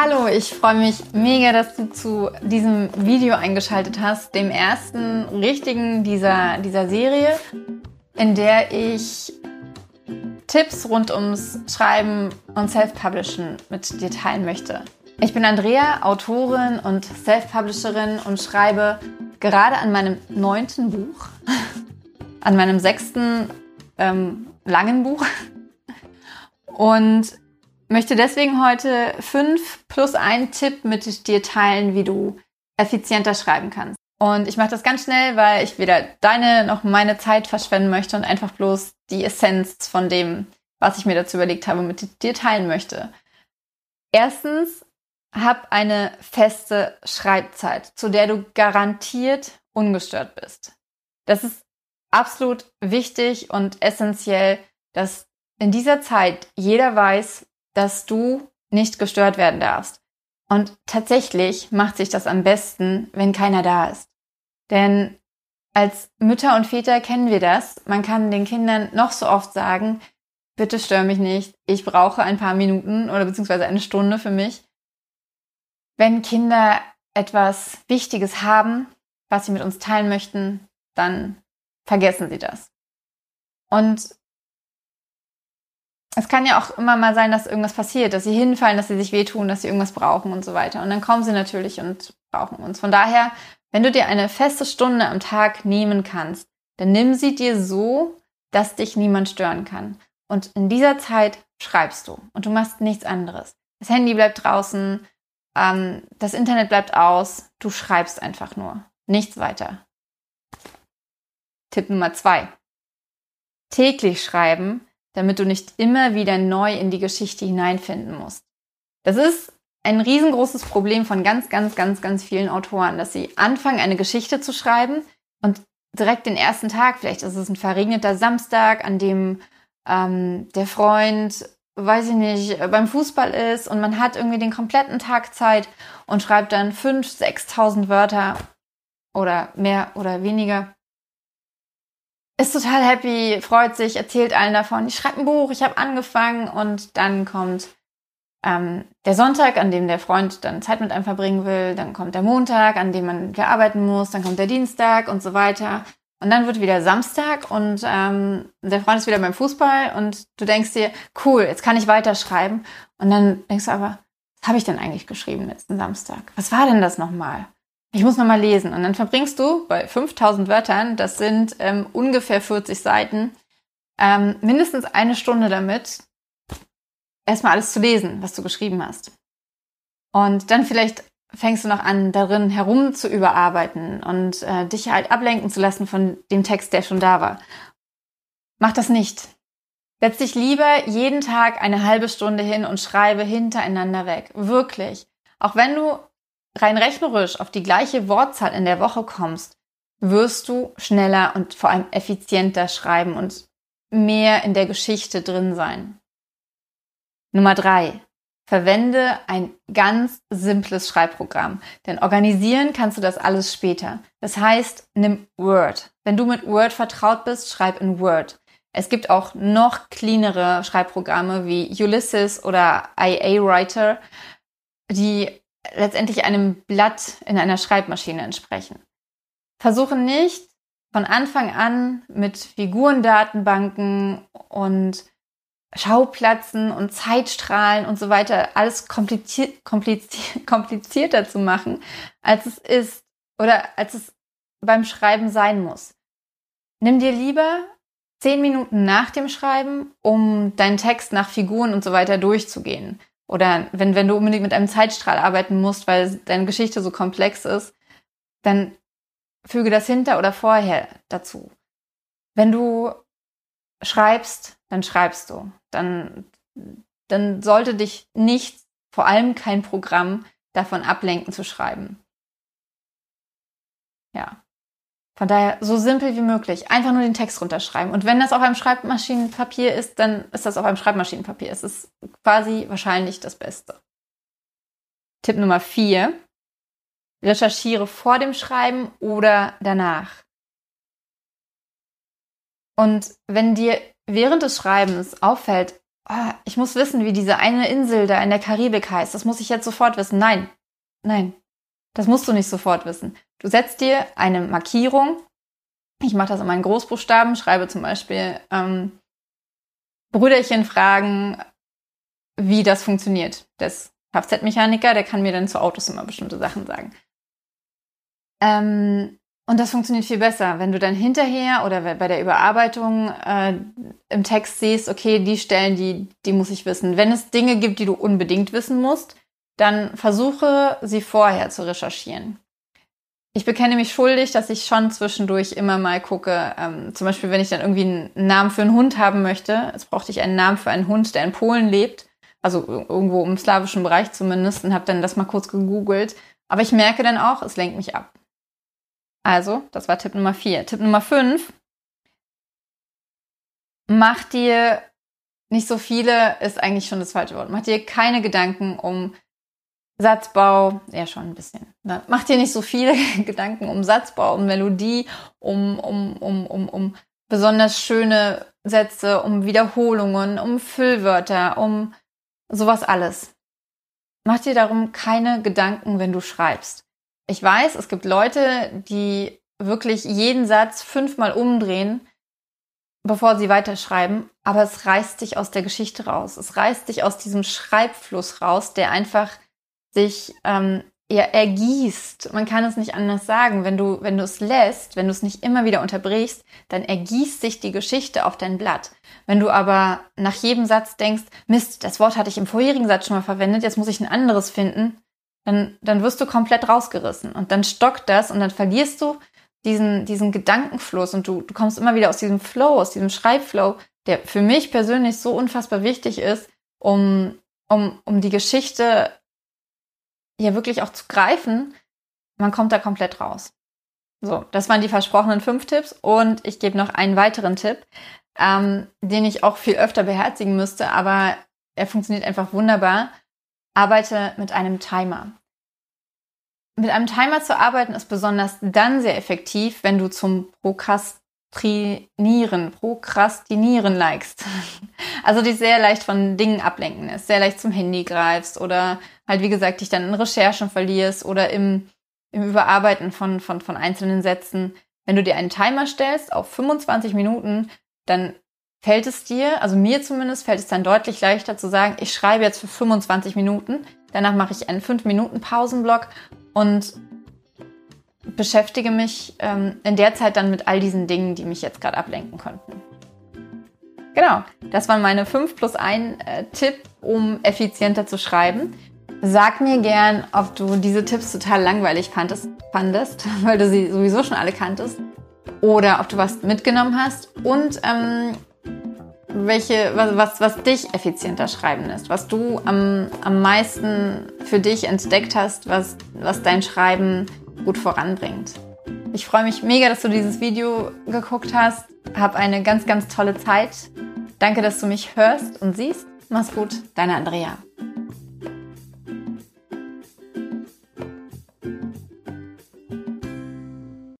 Hallo, ich freue mich mega, dass du zu diesem Video eingeschaltet hast, dem ersten richtigen dieser, dieser Serie, in der ich Tipps rund ums Schreiben und Self-Publishen mit dir teilen möchte. Ich bin Andrea, Autorin und Self-Publisherin und schreibe gerade an meinem neunten Buch, an meinem sechsten ähm, langen Buch und möchte deswegen heute fünf plus ein Tipp mit dir teilen, wie du effizienter schreiben kannst. Und ich mache das ganz schnell, weil ich weder deine noch meine Zeit verschwenden möchte und einfach bloß die Essenz von dem, was ich mir dazu überlegt habe, mit dir teilen möchte. Erstens, hab eine feste Schreibzeit, zu der du garantiert ungestört bist. Das ist absolut wichtig und essentiell, dass in dieser Zeit jeder weiß, dass du nicht gestört werden darfst. Und tatsächlich macht sich das am besten, wenn keiner da ist. Denn als Mütter und Väter kennen wir das. Man kann den Kindern noch so oft sagen, bitte stör mich nicht, ich brauche ein paar Minuten oder beziehungsweise eine Stunde für mich. Wenn Kinder etwas Wichtiges haben, was sie mit uns teilen möchten, dann vergessen sie das. Und es kann ja auch immer mal sein, dass irgendwas passiert, dass sie hinfallen, dass sie sich wehtun, dass sie irgendwas brauchen und so weiter. Und dann kommen sie natürlich und brauchen uns. Von daher, wenn du dir eine feste Stunde am Tag nehmen kannst, dann nimm sie dir so, dass dich niemand stören kann. Und in dieser Zeit schreibst du und du machst nichts anderes. Das Handy bleibt draußen, ähm, das Internet bleibt aus, du schreibst einfach nur. Nichts weiter. Tipp Nummer zwei. Täglich schreiben damit du nicht immer wieder neu in die Geschichte hineinfinden musst. Das ist ein riesengroßes Problem von ganz, ganz, ganz, ganz vielen Autoren, dass sie anfangen, eine Geschichte zu schreiben und direkt den ersten Tag, vielleicht ist es ein verregneter Samstag, an dem ähm, der Freund, weiß ich nicht, beim Fußball ist und man hat irgendwie den kompletten Tag Zeit und schreibt dann 5.000, 6.000 Wörter oder mehr oder weniger ist total happy, freut sich, erzählt allen davon, ich schreibe ein Buch, ich habe angefangen und dann kommt ähm, der Sonntag, an dem der Freund dann Zeit mit einem verbringen will, dann kommt der Montag, an dem man arbeiten muss, dann kommt der Dienstag und so weiter. Und dann wird wieder Samstag und ähm, der Freund ist wieder beim Fußball und du denkst dir, cool, jetzt kann ich weiterschreiben. Und dann denkst du aber, was habe ich denn eigentlich geschrieben letzten Samstag? Was war denn das nochmal? Ich muss nochmal lesen. Und dann verbringst du bei 5000 Wörtern, das sind ähm, ungefähr 40 Seiten, ähm, mindestens eine Stunde damit, erstmal alles zu lesen, was du geschrieben hast. Und dann vielleicht fängst du noch an, darin herum zu überarbeiten und äh, dich halt ablenken zu lassen von dem Text, der schon da war. Mach das nicht. Setz dich lieber jeden Tag eine halbe Stunde hin und schreibe hintereinander weg. Wirklich. Auch wenn du rein rechnerisch auf die gleiche Wortzahl in der Woche kommst, wirst du schneller und vor allem effizienter schreiben und mehr in der Geschichte drin sein. Nummer drei. Verwende ein ganz simples Schreibprogramm, denn organisieren kannst du das alles später. Das heißt, nimm Word. Wenn du mit Word vertraut bist, schreib in Word. Es gibt auch noch cleanere Schreibprogramme wie Ulysses oder IA Writer, die letztendlich einem Blatt in einer Schreibmaschine entsprechen. Versuche nicht von Anfang an mit Figurendatenbanken und Schauplätzen und Zeitstrahlen und so weiter alles komplizier komplizier komplizierter zu machen, als es ist oder als es beim Schreiben sein muss. Nimm dir lieber zehn Minuten nach dem Schreiben, um deinen Text nach Figuren und so weiter durchzugehen. Oder wenn, wenn du unbedingt mit einem Zeitstrahl arbeiten musst, weil deine Geschichte so komplex ist, dann füge das hinter oder vorher dazu. Wenn du schreibst, dann schreibst du. Dann, dann sollte dich nichts, vor allem kein Programm, davon ablenken zu schreiben. Ja. Von daher so simpel wie möglich. Einfach nur den Text runterschreiben. Und wenn das auf einem Schreibmaschinenpapier ist, dann ist das auf einem Schreibmaschinenpapier. Es ist quasi wahrscheinlich das Beste. Tipp Nummer vier. Recherchiere vor dem Schreiben oder danach. Und wenn dir während des Schreibens auffällt, oh, ich muss wissen, wie diese eine Insel da in der Karibik heißt. Das muss ich jetzt sofort wissen. Nein, nein, das musst du nicht sofort wissen. Du setzt dir eine Markierung. Ich mache das in meinen Großbuchstaben, schreibe zum Beispiel ähm, Brüderchen fragen, wie das funktioniert. Das Kfz-Mechaniker, der kann mir dann zu Autos immer bestimmte Sachen sagen. Ähm, und das funktioniert viel besser, wenn du dann hinterher oder bei der Überarbeitung äh, im Text siehst, okay, die Stellen, die, die muss ich wissen. Wenn es Dinge gibt, die du unbedingt wissen musst, dann versuche sie vorher zu recherchieren. Ich bekenne mich schuldig, dass ich schon zwischendurch immer mal gucke, ähm, zum Beispiel wenn ich dann irgendwie einen Namen für einen Hund haben möchte, jetzt brauchte ich einen Namen für einen Hund, der in Polen lebt, also irgendwo im slawischen Bereich zumindest, und habe dann das mal kurz gegoogelt. Aber ich merke dann auch, es lenkt mich ab. Also, das war Tipp Nummer vier. Tipp Nummer fünf. Mach dir nicht so viele, ist eigentlich schon das falsche Wort. Mach dir keine Gedanken um Satzbau, ja schon ein bisschen. Ne? Mach dir nicht so viele Gedanken um Satzbau, um Melodie, um, um, um, um, um besonders schöne Sätze, um Wiederholungen, um Füllwörter, um sowas alles. Mach dir darum keine Gedanken, wenn du schreibst. Ich weiß, es gibt Leute, die wirklich jeden Satz fünfmal umdrehen, bevor sie weiterschreiben, aber es reißt dich aus der Geschichte raus. Es reißt dich aus diesem Schreibfluss raus, der einfach sich ähm, eher ergießt. Man kann es nicht anders sagen. Wenn du, wenn du es lässt, wenn du es nicht immer wieder unterbrichst, dann ergießt sich die Geschichte auf dein Blatt. Wenn du aber nach jedem Satz denkst, Mist, das Wort hatte ich im vorherigen Satz schon mal verwendet, jetzt muss ich ein anderes finden, dann, dann wirst du komplett rausgerissen und dann stockt das und dann verlierst du diesen, diesen Gedankenfluss und du, du kommst immer wieder aus diesem Flow, aus diesem Schreibflow, der für mich persönlich so unfassbar wichtig ist, um, um, um die Geschichte ja wirklich auch zu greifen, man kommt da komplett raus. So, das waren die versprochenen fünf Tipps und ich gebe noch einen weiteren Tipp, ähm, den ich auch viel öfter beherzigen müsste, aber er funktioniert einfach wunderbar. Arbeite mit einem Timer. Mit einem Timer zu arbeiten ist besonders dann sehr effektiv, wenn du zum Prokrastinieren, Prokrastinieren likest. Also dich sehr leicht von Dingen ablenken ist, sehr leicht zum Handy greifst oder halt, wie gesagt, dich dann in Recherchen verlierst oder im, im Überarbeiten von, von, von einzelnen Sätzen. Wenn du dir einen Timer stellst auf 25 Minuten, dann fällt es dir, also mir zumindest, fällt es dann deutlich leichter zu sagen, ich schreibe jetzt für 25 Minuten, danach mache ich einen 5-Minuten-Pausenblock und beschäftige mich ähm, in der Zeit dann mit all diesen Dingen, die mich jetzt gerade ablenken könnten. Genau, das waren meine 5 plus 1 äh, Tipp, um effizienter zu schreiben. Sag mir gern, ob du diese Tipps total langweilig fandest, fandest weil du sie sowieso schon alle kanntest, oder ob du was mitgenommen hast und ähm, welche, was, was, was dich effizienter schreiben lässt, was du am, am meisten für dich entdeckt hast, was, was dein Schreiben gut voranbringt. Ich freue mich mega, dass du dieses Video geguckt hast. Hab eine ganz, ganz tolle Zeit. Danke, dass du mich hörst und siehst. Mach's gut, deine Andrea.